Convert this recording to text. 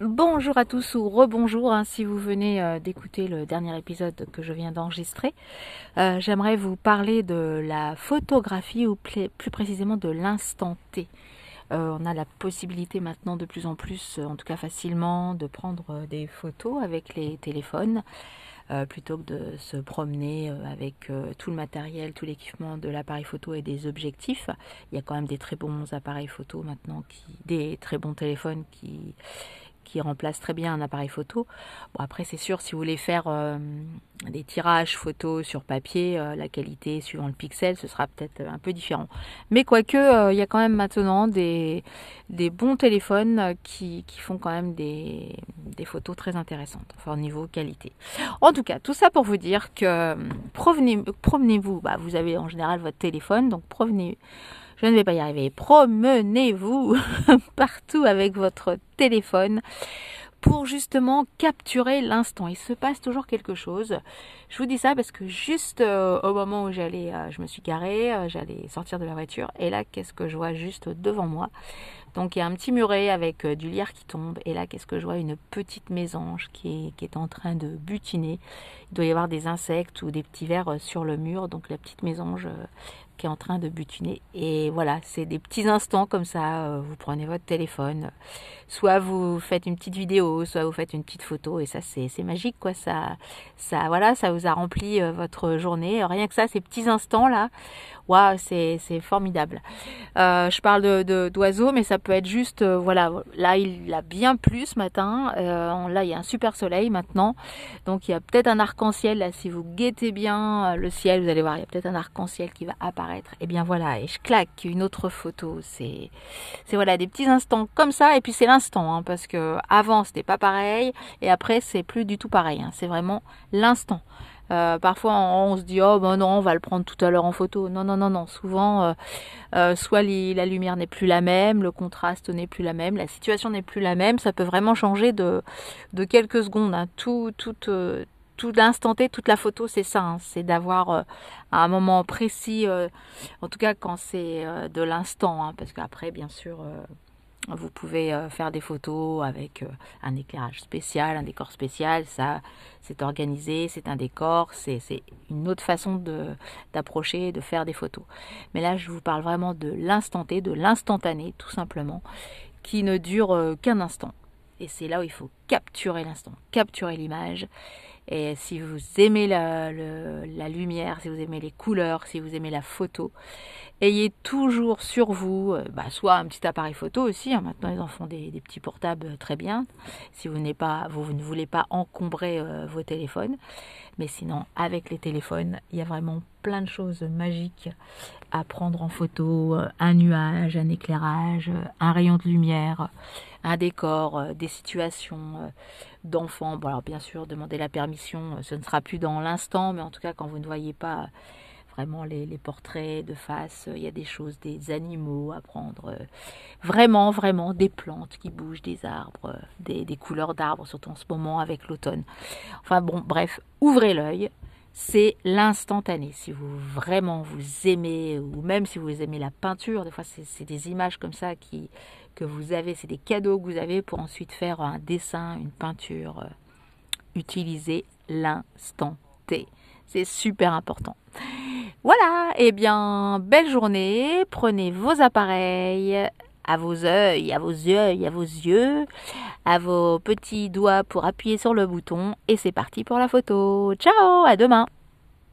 Bonjour à tous ou rebonjour hein, si vous venez euh, d'écouter le dernier épisode que je viens d'enregistrer. Euh, j'aimerais vous parler de la photographie ou plus précisément de l'instant T. Euh, on a la possibilité maintenant de plus en plus, en tout cas facilement, de prendre des photos avec les téléphones. plutôt que de se promener avec tout le matériel, tout l'équipement de l'appareil photo et des objectifs. Il y a quand même des très bons appareils photo maintenant, qui, des très bons téléphones qui, qui remplace très bien un appareil photo. Bon, après, c'est sûr, si vous voulez faire euh, des tirages photos sur papier, euh, la qualité suivant le pixel, ce sera peut-être un peu différent. Mais quoique, euh, il y a quand même maintenant des, bons téléphones qui, font quand même des, photos très intéressantes, enfin au niveau qualité. En tout cas, tout ça pour vous dire que promenez-vous, bah, vous avez en général votre téléphone, donc provenez je ne vais pas y arriver. Promenez-vous partout avec votre téléphone pour justement capturer l'instant. Il se passe toujours quelque chose. Je vous dis ça parce que juste euh, au moment où j'allais, euh, je me suis garée, euh, j'allais sortir de la voiture et là, qu'est-ce que je vois juste devant moi? Donc il y a un petit muret avec du lierre qui tombe et là, qu'est-ce que je vois? Une petite mésange qui est, qui est en train de butiner. Il doit y avoir des insectes ou des petits vers sur le mur, donc la petite mésange qui est en train de butiner. Et voilà, c'est des petits instants comme ça. Euh, vous prenez votre téléphone, soit vous faites une petite vidéo, soit vous faites une petite photo, et ça c'est magique quoi. Ça, ça, voilà, ça vous a rempli euh, votre journée. Rien que ça, ces petits instants là, waouh, c'est formidable. Euh, je parle de d'oiseaux, mais ça peut être juste, voilà, là il a bien plu ce matin. là il y a un super soleil maintenant, donc il y a peut-être un arc-en-ciel là. Si vous guettez bien le ciel, vous allez voir, il y a peut-être un arc-en-ciel qui va apparaître et eh bien voilà, et je claque une autre photo. C'est, c'est voilà des petits instants comme ça. Et puis c'est l'instant, hein, parce que avant c'était pas pareil, et après c'est plus du tout pareil. Hein. c'est vraiment l'instant. Euh, parfois on, se dit oh ben non on va le prendre tout à l'heure en photo. Non non non non. Souvent euh, euh, soit la lumière n'est plus la même, le contraste n'est plus la même, la situation n'est plus la même. Ça peut vraiment changer de, de quelques secondes. Hein. Tout tout tout l'instant T, toute la photo, c'est ça, hein. c'est d'avoir un moment précis, en tout cas quand c'est de l'instant, hein, parce qu'après, bien sûr, vous pouvez faire des photos avec un éclairage spécial, un décor spécial, ça, c'est organisé, c'est un décor, c'est une autre façon d'approcher, de, faire des photos. Mais là, je vous parle vraiment de l'instant T, de l'instantané, tout simplement, qui ne dure qu'un instant. Et c'est là où il faut capturer l'instant, capturer l'image et si vous aimez la, lumière, si vous aimez les couleurs, si vous aimez la photo, ayez toujours sur vous, euh, bah, soit un petit appareil photo aussi. Hein, maintenant, ils en font des, petits portables euh, très bien. Si vous, pas, vous, ne voulez pas encombrer euh, vos téléphones. Mais sinon, avec les téléphones, il y a vraiment plein de choses magiques à prendre en photo. Un nuage, un éclairage, un rayon de lumière, un décor, des situations d'enfants. Bon, alors bien sûr, demander la permission, ce ne sera plus dans l'instant, mais en tout cas, quand vous ne voyez pas vraiment les, portraits de face, il y a des choses, des animaux à prendre, vraiment, vraiment des plantes qui bougent, des arbres, des couleurs d'arbres, surtout en ce moment avec l'automne. Enfin bon, bref, ouvrez l'œil. C'est l'instantané. Si vous vraiment vous aimez, ou même si vous aimez la peinture, des fois c'est des images comme ça qui, que vous avez, c'est des cadeaux que vous avez pour ensuite faire un dessin, une peinture. Euh, utilisez l'instant T. C'est super important. Voilà, eh bien, belle journée. Prenez vos appareils à vos yeux, à vos yeux, à vos yeux, à vos petits doigts pour appuyer sur le bouton et c'est parti pour la photo. Ciao, à demain.